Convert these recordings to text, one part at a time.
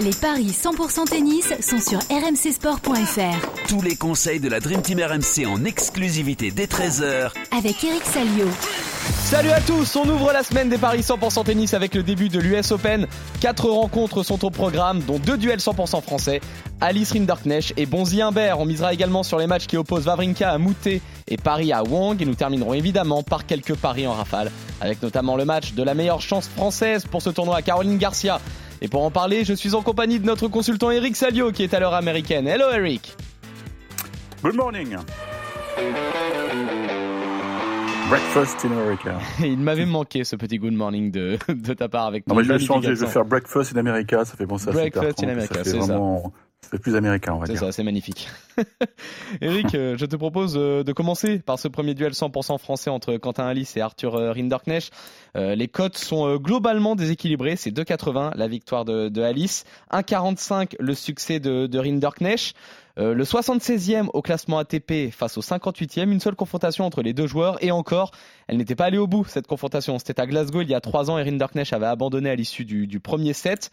Les paris 100% tennis sont sur rmcsport.fr. Tous les conseils de la Dream Team RMC en exclusivité dès 13h avec Eric Salio. Salut à tous, on ouvre la semaine des paris 100% tennis avec le début de l'US Open. Quatre rencontres sont au programme, dont deux duels 100% français. Alice Rinderknecht et Bonzi Imbert. On misera également sur les matchs qui opposent Vavrinka à Moutet et Paris à Wang. Et nous terminerons évidemment par quelques paris en rafale, avec notamment le match de la meilleure chance française pour ce tournoi à Caroline Garcia. Et pour en parler, je suis en compagnie de notre consultant Eric Salio qui est à l'heure américaine. Hello Eric. Good morning. Breakfast in America. Il m'avait manqué ce petit good morning de, de ta part avec Non, mais je vais changer, je vais faire Breakfast in America, ça fait penser à Breakfast in America, c'est ça. C'est plus américain, on va dire. C'est ça, c'est magnifique. Eric, euh, je te propose euh, de commencer par ce premier duel 100% français entre Quentin Alice et Arthur euh, Rinderknecht. les cotes sont globalement déséquilibrées. C'est 2,80 la victoire de, de Alice, 1,45 le succès de, de Rinderknecht. le 76e au classement ATP face au 58e, une seule confrontation entre les deux joueurs et encore, elle n'était pas allée au bout cette confrontation. C'était à Glasgow il y a trois ans et Rinderknecht avait abandonné à l'issue du, du premier set.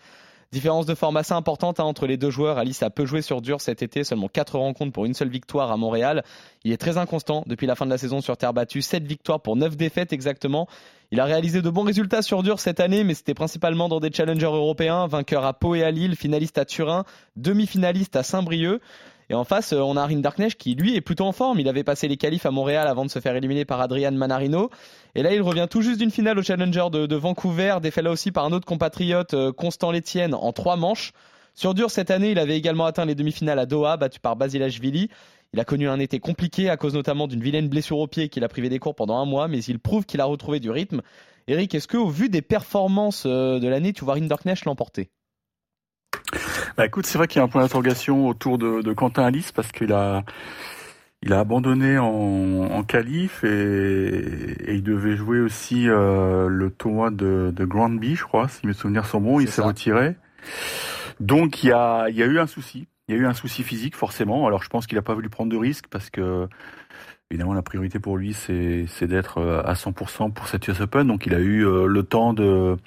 Différence de forme assez importante hein, entre les deux joueurs. Alice a peu joué sur dur cet été, seulement 4 rencontres pour une seule victoire à Montréal. Il est très inconstant depuis la fin de la saison sur terre battue, 7 victoires pour 9 défaites exactement. Il a réalisé de bons résultats sur dur cette année, mais c'était principalement dans des challengers européens, vainqueur à Pau et à Lille, finaliste à Turin, demi-finaliste à Saint-Brieuc. Et en face, euh, on a Rinderknecht qui, lui, est plutôt en forme. Il avait passé les qualifs à Montréal avant de se faire éliminer par Adrian Manarino. Et là, il revient tout juste d'une finale au Challenger de, Vancouver, défait là aussi par un autre compatriote, euh, Constant Létienne, en trois manches. Sur dur, cette année, il avait également atteint les demi-finales à Doha, battu par Basilashvili. Il a connu un été compliqué à cause notamment d'une vilaine blessure au pied qui l'a privé des cours pendant un mois, mais il prouve qu'il a retrouvé du rythme. Eric, est-ce que au vu des performances euh, de l'année, tu vois Rinderknecht l'emporter? Bah écoute, c'est vrai qu'il y a un point d'interrogation autour de, de, Quentin Alice parce qu'il a il a abandonné en, en qualif et, et, il devait jouer aussi euh, le tournoi de, de Granby, je crois, si mes souvenirs sont bons. Il s'est retiré. Donc il y a, il y a eu un souci. Il y a eu un souci physique forcément. Alors je pense qu'il n'a pas voulu prendre de risques parce que évidemment la priorité pour lui c'est d'être euh, à 100% pour cette US Open. Donc il a eu euh, le temps de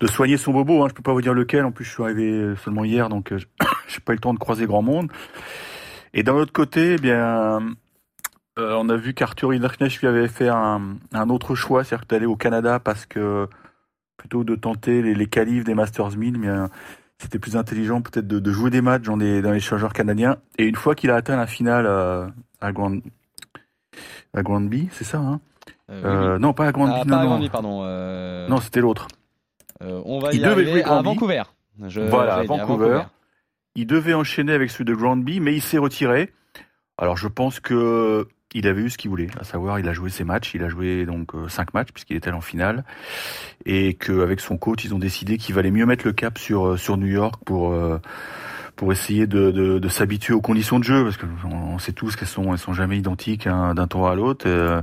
de soigner son bobo. Hein. Je peux pas vous dire lequel. En plus, je suis arrivé seulement hier, donc euh, j'ai pas eu le temps de croiser grand monde. Et d'un autre côté, eh bien, euh, on a vu qu'Arthur Hinderknecht lui avait fait un, un autre choix, c'est-à-dire d'aller au Canada parce que plutôt de tenter les, les qualifs des Masters 1000, bien, c'était plus intelligent peut-être de, de, jouer des matchs dans les, dans les changeurs canadiens. Et une fois qu'il a atteint la finale euh, à Grand à Grandby, c'est ça, hein? Euh, Non, pas à Grandby, ah, non, pas à Grandby, pardon. Non, c'était l'autre. On va y arriver à Vancouver. voilà, à Vancouver. Il devait enchaîner avec celui de Grandby, mais il s'est retiré. Alors je pense que il avait eu ce qu'il voulait, à savoir il a joué ses matchs, il a joué donc euh, cinq matchs puisqu'il était en finale, et qu'avec son coach ils ont décidé qu'il valait mieux mettre le cap sur euh, sur New York pour pour essayer de, de, s'habituer aux conditions de jeu, parce que on sait tous qu'elles sont, elles sont jamais identiques hein, d'un tour à l'autre. Euh,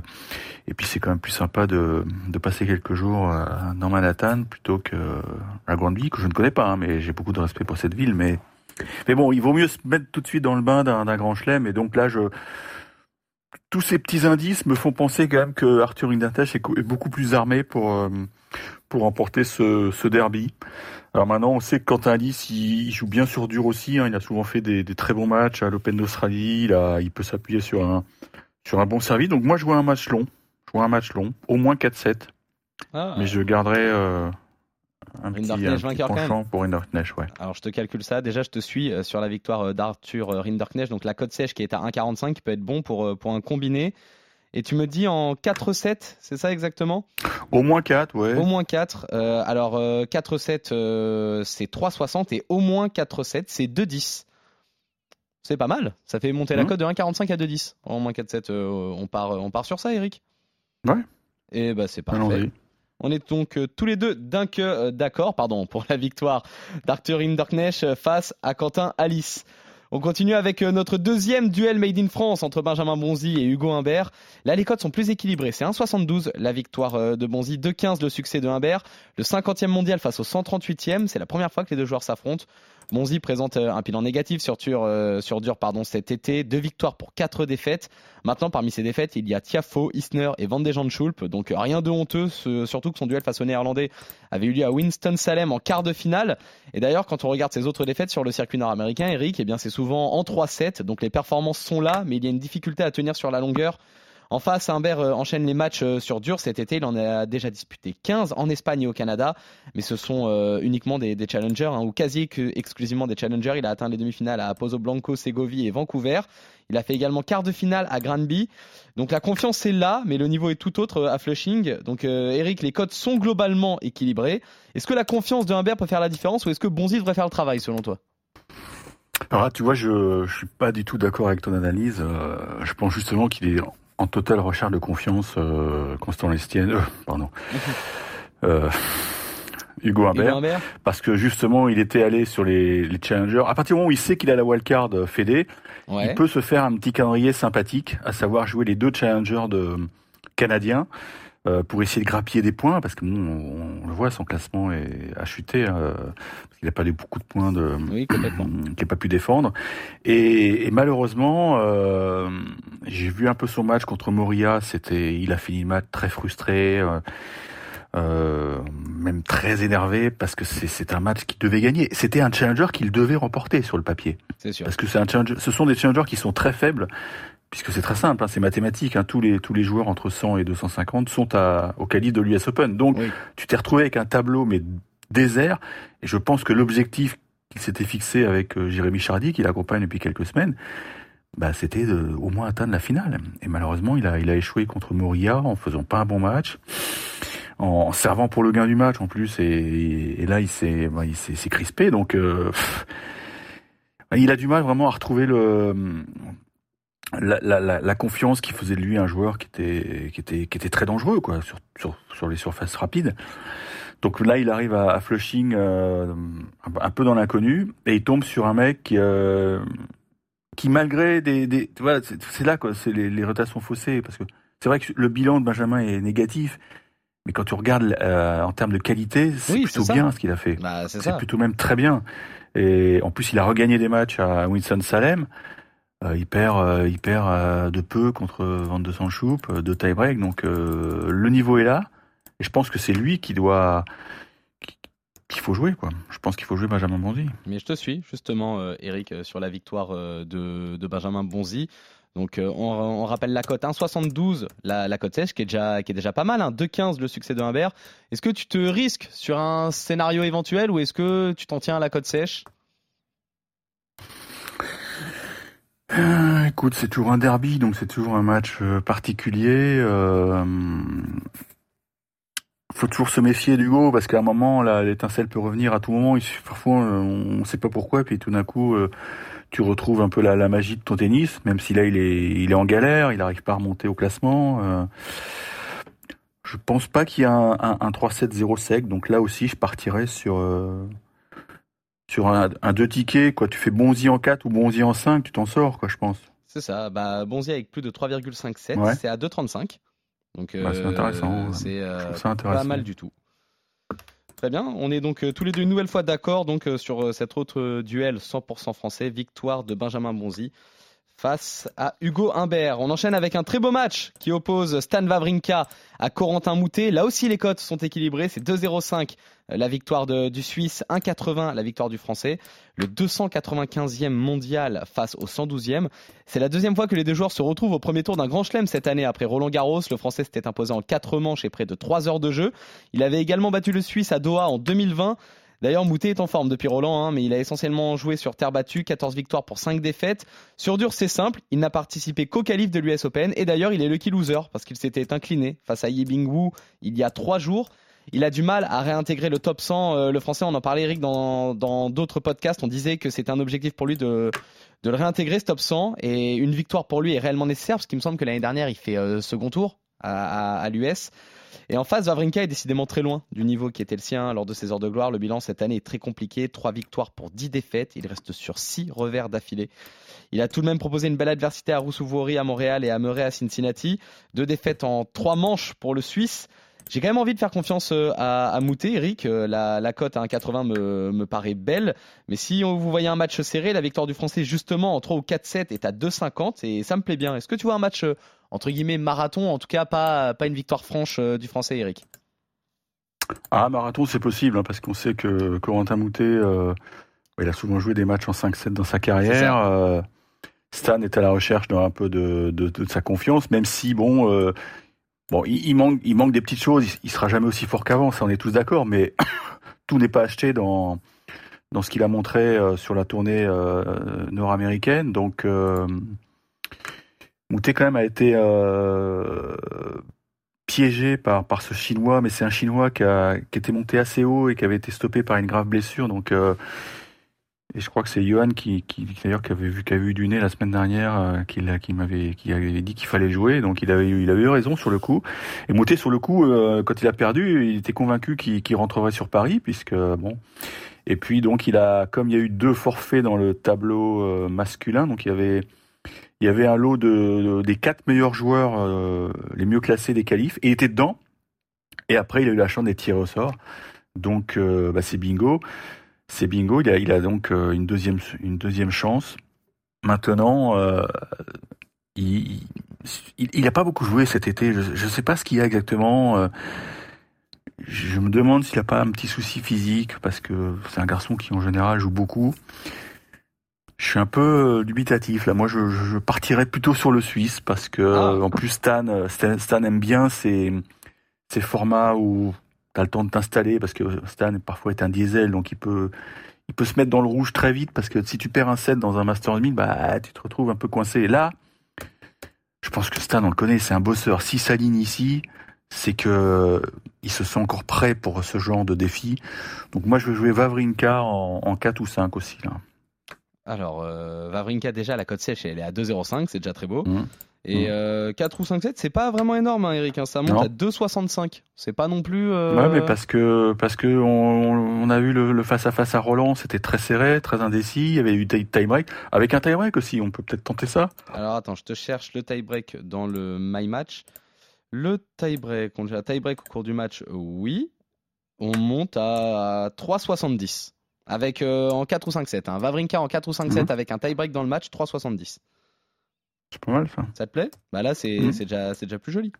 et puis c'est quand même plus sympa de, de passer quelques jours euh, dans Manhattan plutôt que la grande que je ne connais pas, hein, mais j'ai beaucoup de respect pour cette ville. Mais mais bon, il vaut mieux se mettre tout de suite dans le bain d'un grand chelem. Et donc là, je tous ces petits indices me font penser quand même que Arthur Indentech est beaucoup plus armé pour euh, pour remporter ce, ce derby. Alors maintenant, on sait que Quentin Alice, il, joue bien sur dur aussi. Hein. Il a souvent fait des, très bons matchs à l'Open d'Australie. Il, il peut s'appuyer sur un, sur un bon service. Donc moi, je vois un match long. Je vois un match long, au moins 4-7. Ah. Mais je garderai euh, un petit, un penchant pour Rinderknecht. Ouais. Alors je te calcule ça. Déjà, je te suis euh, sur la victoire euh, d'Arthur Rinderknecht. Donc la cote sèche qui est à 1,45 qui peut être bon pour, pour un combiné. Et tu me dis en 4-7, c'est ça exactement? Au moins 4, ouais. Au moins 4. Euh, alors 4-7, euh, c'est 3,60 et au moins 4-7, c'est 2,10. C'est pas mal. Ça fait monter la mmh. cote de 1,45 à 2,10. Au moins 4-7, euh, on, part, on part sur ça, Eric? Ouais. Et bah c'est parfait. On est donc tous les deux d'un que d'accord, pardon, pour la victoire d'Arthur Hinderknecht face à Quentin Alice. On continue avec euh, notre deuxième duel Made in France entre Benjamin Bonzi et Hugo Humbert. Là, les codes sont plus équilibrés. C'est 1,72 la victoire euh, de Bonzi, 2,15 le succès de Humbert. Le 50e mondial face au 138e, c'est la première fois que les deux joueurs s'affrontent. Bonzi présente un bilan négatif sur dur, sur dur pardon, cet été, deux victoires pour quatre défaites. Maintenant, parmi ces défaites, il y a Tiafo, Isner et Van de Schulp, donc rien de honteux, surtout que son duel face au néerlandais avait eu lieu à Winston-Salem en quart de finale. Et d'ailleurs, quand on regarde ses autres défaites sur le circuit nord-américain, Eric, eh bien c'est souvent en 3-7, donc les performances sont là, mais il y a une difficulté à tenir sur la longueur. En face, Humbert euh, enchaîne les matchs euh, sur dur cet été. Il en a déjà disputé 15 en Espagne et au Canada, mais ce sont euh, uniquement des, challengers, hein, ou quasi exclusivement des challengers. Il a atteint les demi-finales à Pozo Blanco, Segovie et Vancouver. Il a fait également quart de finale à Granby. Donc la confiance est là, mais le niveau est tout autre à Flushing. Donc Eric, les codes sont globalement équilibrés. Est-ce que la confiance de Humbert peut faire la différence ou est-ce que Bonzi devrait faire le travail selon toi? Alors tu vois, je, je suis pas du tout d'accord avec ton analyse. je pense justement qu'il est en totale recherche de confiance, euh, Constant Lestienne, euh, pardon, euh, Hugo Humbert, parce que justement, il était allé sur les, les challengers. À partir du moment où il sait qu'il a la wildcard euh, Fédé, il peut se faire un petit calendrier sympathique, à savoir jouer les deux challengers de canadiens. Euh, pour essayer de grappiller des points, parce que bon, on, le voit, son classement est, a chuté, euh, parce qu'il n'a pas eu beaucoup de points de, oui, qu'il n'a pas pu défendre. Et, et malheureusement, euh, j'ai vu un peu son match contre Moria. C'était, il a fini le match très frustré. Euh, même très énervé parce que c'est un match qu'il devait gagner. C'était un challenger qu'il devait remporter sur le papier. C'est sûr. Parce que c'est un challenger, ce sont des challengers qui sont très faibles puisque c'est très simple, hein, c'est mathématique. Hein, tous les tous les joueurs entre 100 et 250 sont à, au calibre de l'US Open. Donc, tu t'es retrouvé avec un tableau mais désert. Et je pense que l'objectif qu'il s'était fixé avec euh, Jérémy Chardy, qui l'accompagne depuis quelques semaines, bah, c'était de au moins atteindre la finale. Et malheureusement, il a il a échoué contre Moria en faisant pas un bon match, en servant pour le gain du match en plus. Et, et là, il s'est bah, il s'est crispé. Donc euh, il a du mal vraiment à retrouver le la, la, la, confiance qui faisait de lui un joueur qui était qui était qui était très dangereux quoi sur sur, sur les surfaces rapides. Donc là, il arrive à, Flushing euh, un, peu dans l'inconnu et il tombe sur un mec qui, euh, qui malgré des, des voilà, c'est là quoi, c'est les, les rotations faussées parce que c'est vrai que le bilan de Benjamin est négatif, mais quand tu regardes euh, en termes de qualité, c'est plutôt bien ce qu'il a fait. Bah, c'est plutôt même très bien. Et en plus, il a regagné des matchs à Winston Salem. Euh, il perd, euh, euh, de peu contre Van de Sanchoup, de tie-break. Donc le niveau est là. Et je pense que c'est lui qui doit qu'il faut jouer quoi. Je pense qu'il faut jouer Benjamin Bonzi. Mais je te suis justement Eric sur la victoire de, Benjamin Bonzi. Donc on, rappelle la cote 1,72 la, la cote sèche qui est déjà pas mal 2,15 hein. le succès de Humbert. Est-ce que tu te risques sur un scénario éventuel ou est-ce que tu t'en tiens à la cote sèche? Euh, écoute, c'est toujours un derby, donc c'est toujours un match euh, particulier. Euh, faut toujours se méfier d'Hugo parce qu'à un moment, l'étincelle peut revenir à tout moment. Parfois, on ne sait pas pourquoi, puis tout d'un coup, tu retrouves un peu la, magie de ton tennis, même si là, il est, en galère, il n'arrive pas à remonter au classement. je pense pas qu'il y un, un 3-7-0 sec, donc là aussi, je partirais sur sur un, un, deux tickets, quoi. Tu fais Bonzi en 4 ou Bonzi en 5, tu t'en sors, quoi, je pense. C'est ça. Bah, Bonzi avec plus de 3,57, c'est à 2,35. Donc, bah, c'est intéressant. C'est euh, pas mal du tout. Très bien. On est donc euh, tous les deux une nouvelle fois d'accord donc euh, sur cet autre duel 100% français, victoire de Benjamin Bonzi face à Hugo Humbert. On enchaîne avec un très beau match qui oppose Stan Wawrinka à Corentin Moutet. Là aussi, les cotes sont équilibrées. C'est 2,05 euh, la victoire du Suisse, 1,80 la victoire du Français. Le 295e mondial face au 112e. C'est la deuxième fois que les deux joueurs se retrouvent au premier tour d'un grand chelem cette année. Après Roland Garros, le Français s'était imposé en 4 manches et près de 3 heures de jeu. Il avait également battu le Suisse à Doha en 2020. D'ailleurs, Moutet est en forme depuis Roland, hein, mais il a essentiellement joué sur terre battue, 14 victoires pour 5 défaites. Sur dur, c'est simple, il n'a participé qu'au qualif de l'US Open, et d'ailleurs, il est lucky loser, parce qu'il s'était incliné face à Yibing Wu il y a 3 jours. Il a du mal à réintégrer le top 100. Euh, le français, on en parlait, Eric, dans d'autres podcasts. On disait que c'était un objectif pour lui de, le réintégrer, ce top 100. Et une victoire pour lui est réellement nécessaire, parce qu'il me semble que l'année dernière, il fait euh, second tour à l'US. Et en face, Vavrinka est décidément très loin du niveau qui était le sien lors de ses heures de gloire. Le bilan cette année est très compliqué. Trois victoires pour dix défaites. Il reste sur six revers d'affilée. Il a tout de même proposé une belle adversité à Roussouvori à Montréal et à Murray à Cincinnati. Deux défaites en trois manches pour le Suisse. J'ai quand même envie de faire confiance à, à Moutet, Eric. La, la cote à 1,80 me, me paraît belle. Mais si vous voyez un match serré, la victoire du Français justement en 3 ou 4-7 est à 2,50 et ça me plaît bien. Est-ce que tu vois un match entre guillemets marathon, en tout cas pas, pas une victoire franche du Français, Eric? Ah, marathon c'est possible hein, parce qu'on sait que Corentin Moutet, il a souvent joué des matchs en 5-7 dans sa carrière. Stan est à la recherche d'un peu de, de, de, sa confiance, même si bon, euh, bon, il, manque, il manque des petites choses. Il, il sera jamais aussi fort qu'avant, ça on est tous d'accord. Mais tout n'est pas acheté dans dans ce qu'il a montré euh, sur la tournée euh, nord-américaine. Donc, euh, Moutet quand même a été euh, piégé par par ce chinois, mais c'est un chinois qui, a, qui était monté assez haut et qui avait été stoppé par une grave blessure. Donc et je crois que c'est Johan qui, qui d'ailleurs qui avait vu qui avait eu du nez la semaine dernière, euh, qui, m'avait qui avait dit qu'il fallait jouer, donc il avait eu, il avait eu raison sur le coup. Et Moutet sur le coup, euh, quand il a perdu, il était convaincu qu'il rentrerait sur Paris, puisque bon. Et puis donc il a, comme il y a eu deux forfaits dans le tableau euh, masculin, donc il y avait il y avait un lot de, des quatre meilleurs joueurs les mieux classés des qualifs, et il était dedans. Et après il a eu la chance d'être tiré au sort, donc bah, c'est bingo c'est bingo. Il a, il a donc euh, une deuxième, une deuxième chance. Maintenant, euh, il, il n'a pas beaucoup joué cet été. Je ne sais pas ce qu'il y a exactement. Euh, je me demande s'il n'a pas un petit souci physique parce que c'est un garçon qui en général joue beaucoup. Je suis un peu dubitatif là. Moi, je, je partirais plutôt sur le Suisse parce que ah. en plus Stan, Stan, Stan aime bien ces, ces formats où tu le temps de t'installer parce que Stan parfois est un diesel, donc il peut, il peut se mettre dans le rouge très vite parce que si tu perds un set dans un Master 1000, bah, tu te retrouves un peu coincé. Et là, je pense que Stan, on le connaît, c'est un bosseur. Si s'aligne ici, c'est que il se sent encore prêt pour ce genre de défi. Donc moi, je vais jouer Vavrinka en, en 4 ou 5 aussi. Là. Alors, euh, Vavrinka, déjà, la cote sèche, elle est à 2,05, c'est déjà très beau. Mmh. Et 4 mmh. euh, ou 5 7 c'est pas vraiment énorme, hein, Eric. Hein, ça monte à 2,65. C'est pas non plus. Euh... Ouais, mais parce que parce que on, on a vu le, face à face à Roland, c'était très serré, très indécis. Il y avait eu tie break avec un tie break aussi. On peut peut-être tenter ça. Alors attends, je te cherche le tie break dans le my match. Le tie break, on a tie break au cours du match, oui. On monte à 3,70 avec euh, en 4 ou 5 7 hein. Vavrinka en 4 ou 5 7 mmh. avec un tie break dans le match 3,70. C'est pas mal ça. Ça te plaît? Bah là, c'est mmh. déjà, déjà plus joli.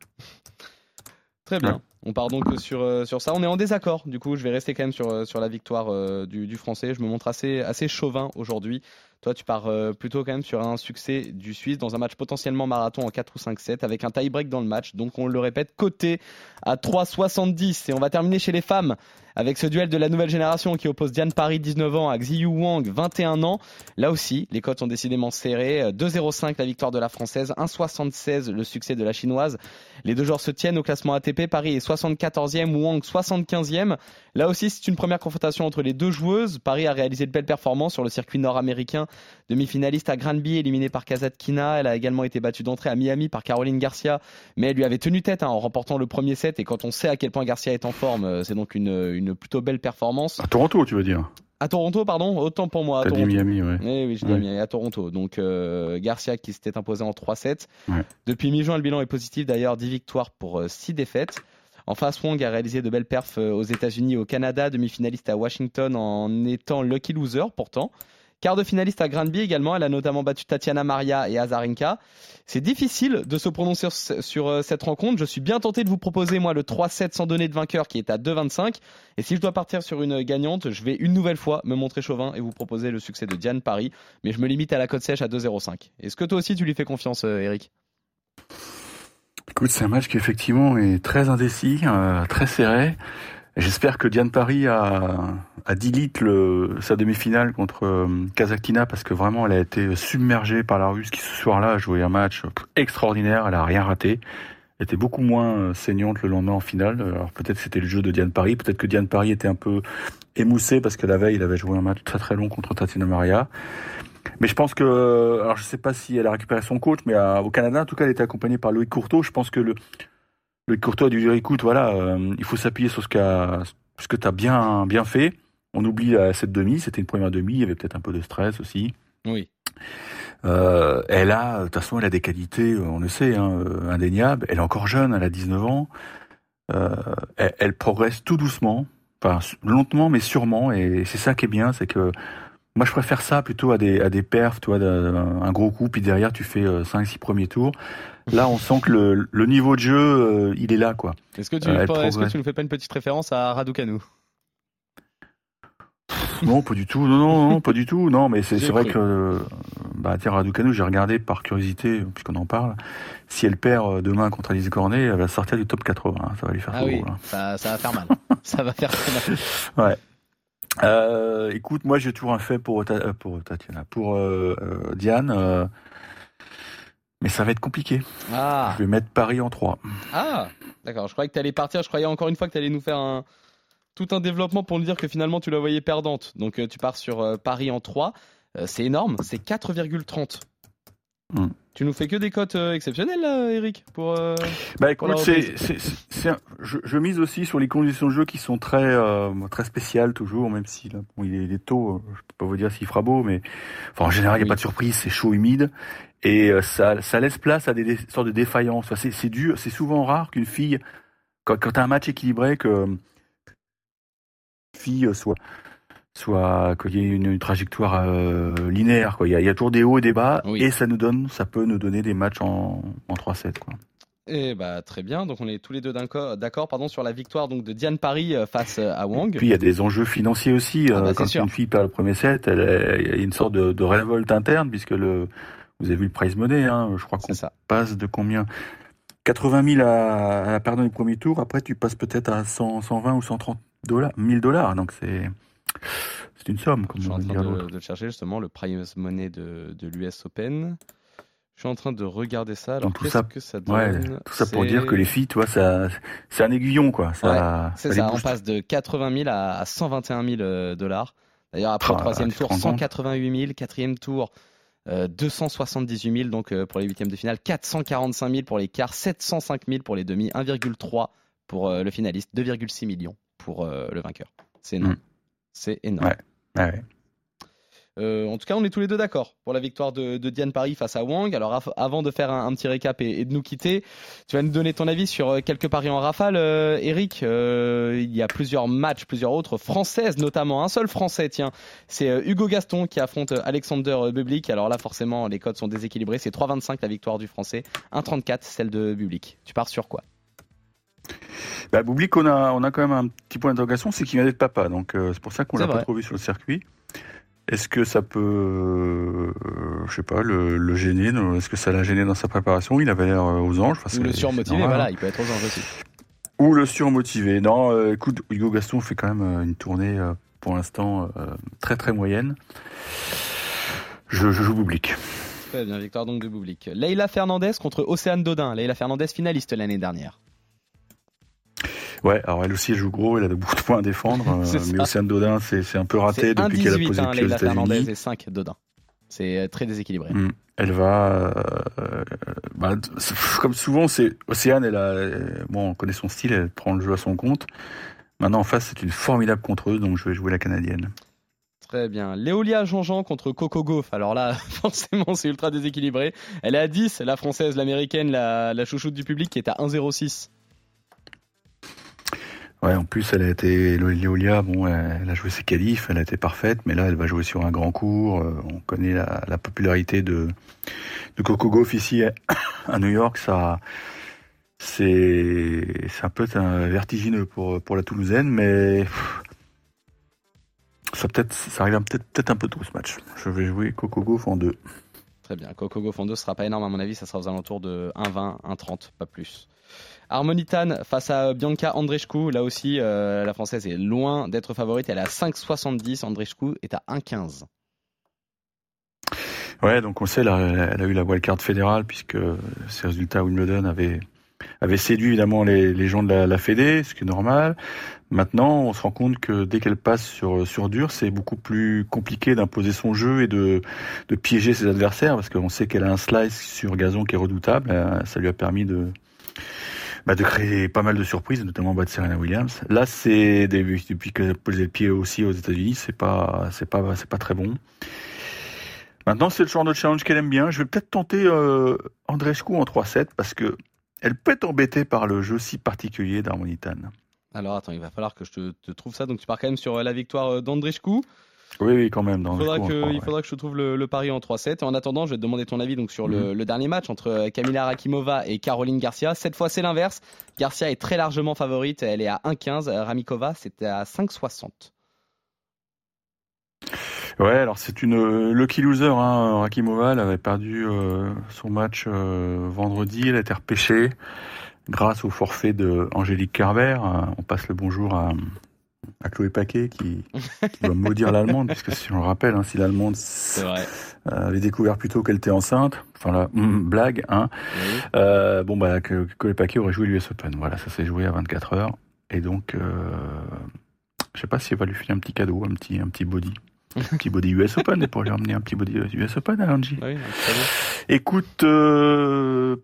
Très bien. On part donc sur, euh, sur ça. On est en désaccord. Du coup, je vais rester quand même sur, euh, sur la victoire euh, du, français. Je me montre assez, assez chauvin aujourd'hui. Toi, tu pars plutôt quand même sur un succès du Suisse dans un match potentiellement marathon en 4 ou 5-7 avec un tie-break dans le match. Donc, on le répète, côté à 3,70. Et on va terminer chez les femmes avec ce duel de la nouvelle génération qui oppose Diane Paris 19 ans à Xiyu Wang 21 ans. Là aussi, les cotes sont décidément serrées. 2,05 la victoire de la française, 1,76 le succès de la chinoise. Les deux joueurs se tiennent au classement ATP. Paris est 74e, Wang 75e. Là aussi, c'est une première confrontation entre les deux joueuses. Paris a réalisé de belles performances sur le circuit nord-américain. Demi-finaliste à Granby, éliminée par Kazatkina. Elle a également été battue d'entrée à Miami par Caroline Garcia, mais elle lui avait tenu tête hein, en remportant le premier set. Et quand on sait à quel point Garcia est en forme, euh, c'est donc une une plutôt belle performance. À Toronto, tu veux dire? À Toronto, pardon, autant pour moi. À Toronto. dit Miami, ouais. Eh oui, je dis Miami, à Toronto. Donc euh, Garcia qui s'était imposé en 3-7. Depuis mi-juin, le bilan est positif. D'ailleurs, 10 victoires pour 6 euh, défaites. En face, Wong a réalisé de belles perfs euh, aux États-Unis, au Canada, demi-finaliste à Washington en étant lucky loser pourtant. Quart de finaliste à Granby également, elle a notamment battu Tatiana Maria et Azarenka. C'est difficile de se prononcer sur euh, cette rencontre. Je suis bien tenté de vous proposer moi le 3-7 sans donner de vainqueur qui est à 2,25. Et si je dois partir sur une gagnante, je vais une nouvelle fois me montrer chauvin et vous proposer le succès de Diane Paris. Mais je me limite à la cote sèche à 2,05. Est-ce que toi aussi tu lui fais confiance, euh, Eric? Écoute, c'est un match qui effectivement est très indécis, euh, très serré. J'espère que Diane Paris a, a le, sa demi-finale contre euh, parce que vraiment elle a été submergée par la Russe qui ce soir-là a joué un match extraordinaire, elle a rien raté. Elle était beaucoup moins euh, saignante le lendemain en finale. Alors peut-être c'était le jeu de Diane Paris, peut-être que Diane Paris était un peu émoussée parce que la veille il avait joué un match très très long contre Tatiana Maria. Mais je pense que, alors je sais pas si elle a récupéré son coach, mais euh, au Canada en tout cas elle était accompagnée par Loïc Courteau. Je pense que le le Courtois a dû dire écoute, voilà, euh, il faut s'appuyer sur ce, que tu as bien, bien fait. On oublie cette demi, c'était une première demi, il y avait peut-être un peu de stress aussi. Oui. Euh, elle a, de toute façon, elle a des qualités, on le sait, hein, indéniables. Elle est encore jeune, elle a 19 ans. elle, progresse tout doucement, enfin lentement mais sûrement, et c'est ça qui est bien, c'est que moi, je préfère ça plutôt à des, à des perfs, toi, un gros coup, puis derrière, tu fais 5-6 premiers tours. Là, on sent que le, le niveau de jeu, il est là, quoi. Est-ce que tu, est que tu nous fais pas une petite référence à Raducanu? Non, pas du tout. Non, non, non, pas du tout. Non, mais c'est vrai que, bah, tiens, Raducanu, j'ai regardé par curiosité, puisqu'on en parle. Si elle perd euh, demain contre Alice Cornet, elle va sortir du top 80. Hein. Ça va lui faire ah oui, hein. ça, ça, va faire mal. ça va faire très mal. Ouais. Euh, écoute, moi j'ai toujours un fait pour, euh, pour Tatiana, pour euh, euh, Diane, mais ça va être compliqué. Ah. Je vais mettre Paris en 3. Ah, d'accord. Je croyais que tu allais partir. Je croyais encore une fois que tu allais nous faire un, tout un développement pour nous dire que finalement tu la voyais perdante. Donc tu pars sur Paris en 3. Euh, c'est énorme, c'est 4,30. Hmm. Tu nous fais que des cotes exceptionnelles là, Eric pour, Bah écoute, c'est, je, je, mise aussi sur les conditions de jeu qui sont très très spéciales toujours, même si là, bon, il est, tôt, je peux pas vous dire s'il fera beau, mais enfin en général il n'y a pas de surprise, c'est chaud, humide et ça, ça laisse place à des, sortes de défaillances. c'est, c'est dur, c'est souvent rare qu'une fille quand, quand tu as un match équilibré que fille soit soit qu'il y ait une, trajectoire euh, linéaire. Quoi. Il, y a, il y a toujours des hauts et des bas, et ça nous donne, ça peut nous donner des matchs en, en 3-7. Quoi. Et eh bah très bien, donc on est tous les deux d'accord pardon sur la victoire donc de Diane Paris euh, face euh, à Wang. Puis il y a des enjeux financiers aussi. Ah bah, quand une fille perd le premier set, il y a une sorte de, de, révolte interne puisque le vous avez vu le prize money, hein, je crois qu'on passe de combien? 80 000 à, à perdre du premier tour. Après tu passes peut-être à 100, 120 ou 130 dollars, 1000 dollars. Donc c'est c'est une somme. Comme je suis en train de, de, chercher justement le prize money de, de l'US Open. Je suis en train de regarder ça. Alors, qu'est-ce que ça donne ouais, Tout ça pour dire que les filles, toi, ça, c'est un aiguillon, quoi. Ça, c'est ça. On passe de 80 000 à 121 000 euh, dollars. D'ailleurs, après le ah, troisième tour, 188 000. Quatrième tour, 278 euh, 000 donc euh, pour les huitièmes de finale, 445 000 pour les quarts, 705 000 pour les demi, 1,3 pour le finaliste, 2,6 millions pour le vainqueur. C'est énorme. Mm. C'est énorme. Euh, en tout cas, on est tous les deux d'accord pour la victoire de, Diane Paris face à Wang. Alors, avant de faire un, petit récap et, de nous quitter, tu vas nous donner ton avis sur euh, quelques paris en rafale, Eric. il y a plusieurs matchs, plusieurs autres françaises, notamment un seul français. Tiens, c'est Hugo Gaston qui affronte Alexander Bublik. Alors là, forcément, les codes sont déséquilibrés. C'est 3,25 la victoire du français, 1,34 celle de Bublik. Tu pars sur quoi? Bah, Boublik, on a, on a quand même un petit point d'interrogation, c'est qu'il vient d'être papa. Donc euh, c'est pour ça qu'on l'a pas trouvé sur le circuit. Est-ce que ça peut, euh, je sais pas, le, gêner Est-ce que ça l'a gêné dans sa préparation? Il avait l'air euh, aux anges. Ou le surmotivé, voilà, il peut être aux anges aussi. Ou le surmotivé. Non, écoute, Hugo Gaston fait quand même une tournée pour l'instant très très moyenne. Je, je joue Boublik. Très bien, victoire donc de Boublik. Leila Fernandez contre Océane Dodin. Leila Fernandez finaliste l'année dernière. Ouais, alors elle aussi elle joue gros, elle a beaucoup de points à défendre, euh, mais Océane Dodin c'est un peu raté depuis qu'elle a posé hein, pied aux Fernandez et 5 Dodin. C'est euh, très déséquilibré. Mm. Elle va, euh, bah, comme souvent, c'est Océane. Elle a, bon, on connaît son style, elle prend le jeu à son compte. Maintenant en face, c'est une formidable contreuse, donc je vais jouer la canadienne. Très bien. Léolia Jean-Jean contre Coco Gauff. Alors là, forcément, c'est ultra déséquilibré. Elle est à 10, la française, l'américaine, la, la chouchoute du public qui est à 1,06. Ouais, en plus, elle a été, Léolia, bon, elle a joué ses qualifs, elle a été parfaite, mais là, elle va jouer sur un grand cours. Euh, on connaît la, popularité de, de Coco Gauff ici à New York. Ça, c'est, un peu vertigineux pour, pour la Toulousaine, mais ça peut-être, ça arrive peut-être, peut-être un peu tôt ce match. Je vais jouer Coco Gauff en deux. Très bien. Coco Gauff en deux sera pas énorme à mon avis, ça sera aux alentours de 1,20, 1,30, pas plus. Harmonitane face à Bianca Andreescu. Là aussi, euh, la française est loin d'être favorite. Elle est à 5,70. Andreescu est à 1,15. Ouais, donc on sait, elle a, eu la wildcard fédérale puisque ses résultats à Wimbledon avaient, séduit évidemment les, gens de la, la Fédé, ce qui est normal. Maintenant, on se rend compte que dès qu'elle passe sur, sur dur, c'est beaucoup plus compliqué d'imposer son jeu et de, de piéger ses adversaires parce qu'on sait qu'elle a un slice sur gazon qui est redoutable. Euh, ça lui a permis de, bah, de créer pas mal de surprises, notamment bas de Serena Williams. Là, c'est depuis, que posé le pied aussi aux États-Unis, c'est pas, c'est pas, c'est pas très bon. Maintenant, c'est le genre de challenge qu'elle aime bien. Je vais peut-être tenter euh, Andrescu en 3-7 parce que elle peut être embêtée par le jeu si particulier d'Harmonitane. Alors attends, il va falloir que je te, trouve ça. Donc tu pars quand même sur la victoire d'Andrichkou. Oui, oui, quand même. il faudra, que, il faudra que je trouve le, pari en 3-7. Et en attendant, je vais te demander ton avis donc, sur le, mhm. dernier match entre Camila Rakimova et Caroline Garcia. Cette fois, c'est l'inverse. Garcia est très largement favorite. Elle est à 1-15. Ramikova, c'était à 5-60. Ouais, alors c'est une lucky loser. Hein. Rakimova, elle avait perdu euh, son match euh, vendredi. Elle a été repêchée grâce au forfait de Angélique Kerber. on passe le bonjour à, à Chloé Paquet qui, qui doit maudire l'allemande, puisque si on le rappelle, hein, si l'allemande avait découvert plutôt qu'elle était enceinte, enfin là, hum, blague, hein, euh, bon bah que Chloé Paquet aurait joué l'US Open. Voilà, ça s'est joué à 24 heures, et donc euh, je sais pas si elle va lui filer un petit cadeau, un petit un petit body. un petit body US Open et pour lui emmener un petit body US Open à Angie. Oui, Écoute, euh,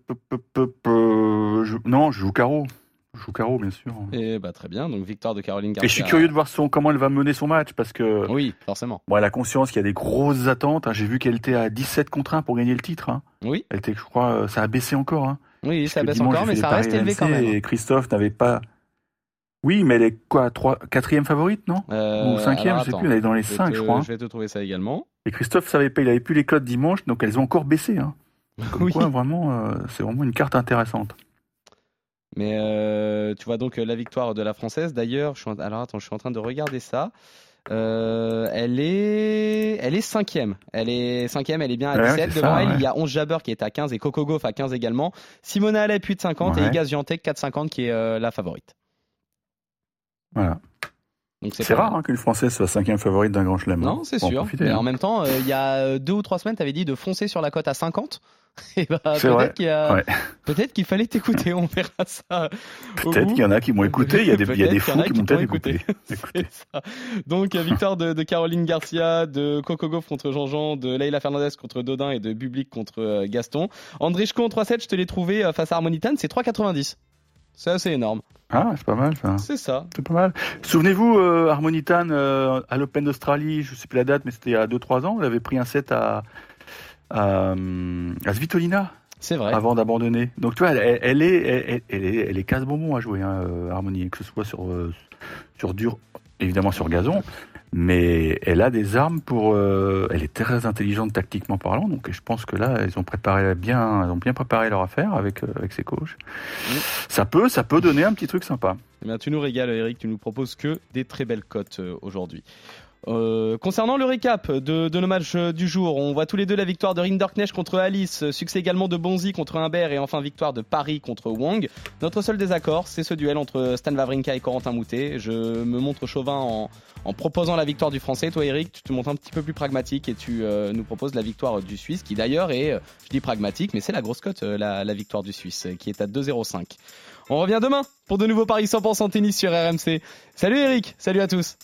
non, je joue carreau. Je joue carreau, bien sûr. Et bah très bien, donc victoire de Caroline Garcia. Et je suis curieux de voir son, comment elle va mener son match parce que. Oui, forcément. Bon, elle a conscience qu'il y a des grosses attentes. Hein. J'ai vu qu'elle était à 17 contre 1 pour gagner le titre. Hein. Oui. Elle était, je crois, euh, ça a baissé encore. Hein. Oui, ça a baissé encore, mais ça reste élevé quand même. Et Christophe n'avait pas. Oui, mais elle est quoi, 3, quatrième favorite, non? Euh, Ou cinquième, je sais plus, elle est dans les 5, je crois. Je vais te trouver ça également. Et Christophe savait pas, il avait plus les codes dimanche, donc elles ont encore baissé. Hein. Comme oui. quoi, vraiment, euh, c'est vraiment une carte intéressante. Mais euh, tu vois donc euh, la victoire de la française. D'ailleurs, je suis alors attends, je suis en train de regarder ça. Euh, elle est, elle est cinquième. Elle est cinquième. Elle est bien à 17. Devant elle, il y a 11 Jabber qui est à 15 et Coco Gauff à 15 également. Simona Alep 8,50 et Iga Giantec 4,50 qui est la favorite. Voilà. C'est rare hein, qu'une Française soit cinquième favorite d'un grand chelem. Non, c'est sûr. mais en hein. même temps, il y a deux ou trois semaines, tu avais dit de foncer sur la cote à 50. Et bah, peut-être qu'il fallait t'écouter, on verra ça. Peut-être qu'il y en a qui m'ont écouté, il y a des, y a des fous qui m'ont peut-être écouté. Donc victoire de, de, Caroline Garcia, de Coco Goff contre Jean-Jean, de Leila Fernandez contre Dodin et de Bublik contre euh, Gaston. André Chko en 3-7, je te l'ai trouvé euh, face à Harmonitane, c'est 3,90. C'est assez énorme. Ah, c'est pas mal ça. C'est ça. C'est pas mal. Souvenez-vous, euh, Harmonitane, euh, à l'Open d'Australie, je sais plus la date, mais c'était il y a 2-3 ans, elle avait pris un set à, à, Svitolina. C'est vrai. Avant d'abandonner. Donc, tu vois, elle, elle est, elle, elle, est, elle est casse bonbon à jouer, hein, euh, Harmonie, que ce soit sur, euh, sur dur, évidemment sur gazon, mais elle a des armes pour. Euh, elle est très intelligente tactiquement parlant, donc je pense que là, elles ont préparé bien, ont bien préparé leur affaire avec avec ses coachs. Ça peut, ça peut donner un petit truc sympa. Eh bien, tu nous régales, Eric. Tu nous proposes que des très belles cotes aujourd'hui. Euh, concernant le récap de, de, nos matchs du jour, on voit tous les deux la victoire de Rinderknecht contre Alice, succès également de Bonzi contre Humbert et enfin victoire de Paris contre Wang. Notre seul désaccord, c'est ce duel entre Stan Wawrinka et Corentin Moutet. Je me montre chauvin en, en, proposant la victoire du Français. Toi Eric, tu te montres un petit peu plus pragmatique et tu euh, nous proposes la victoire du Suisse qui d'ailleurs est, euh, je dis pragmatique, mais c'est la grosse cote, la, la victoire du Suisse qui est à 2,05. On revient demain pour de nouveaux paris 100% tennis sur RMC. Salut Eric, salut à tous.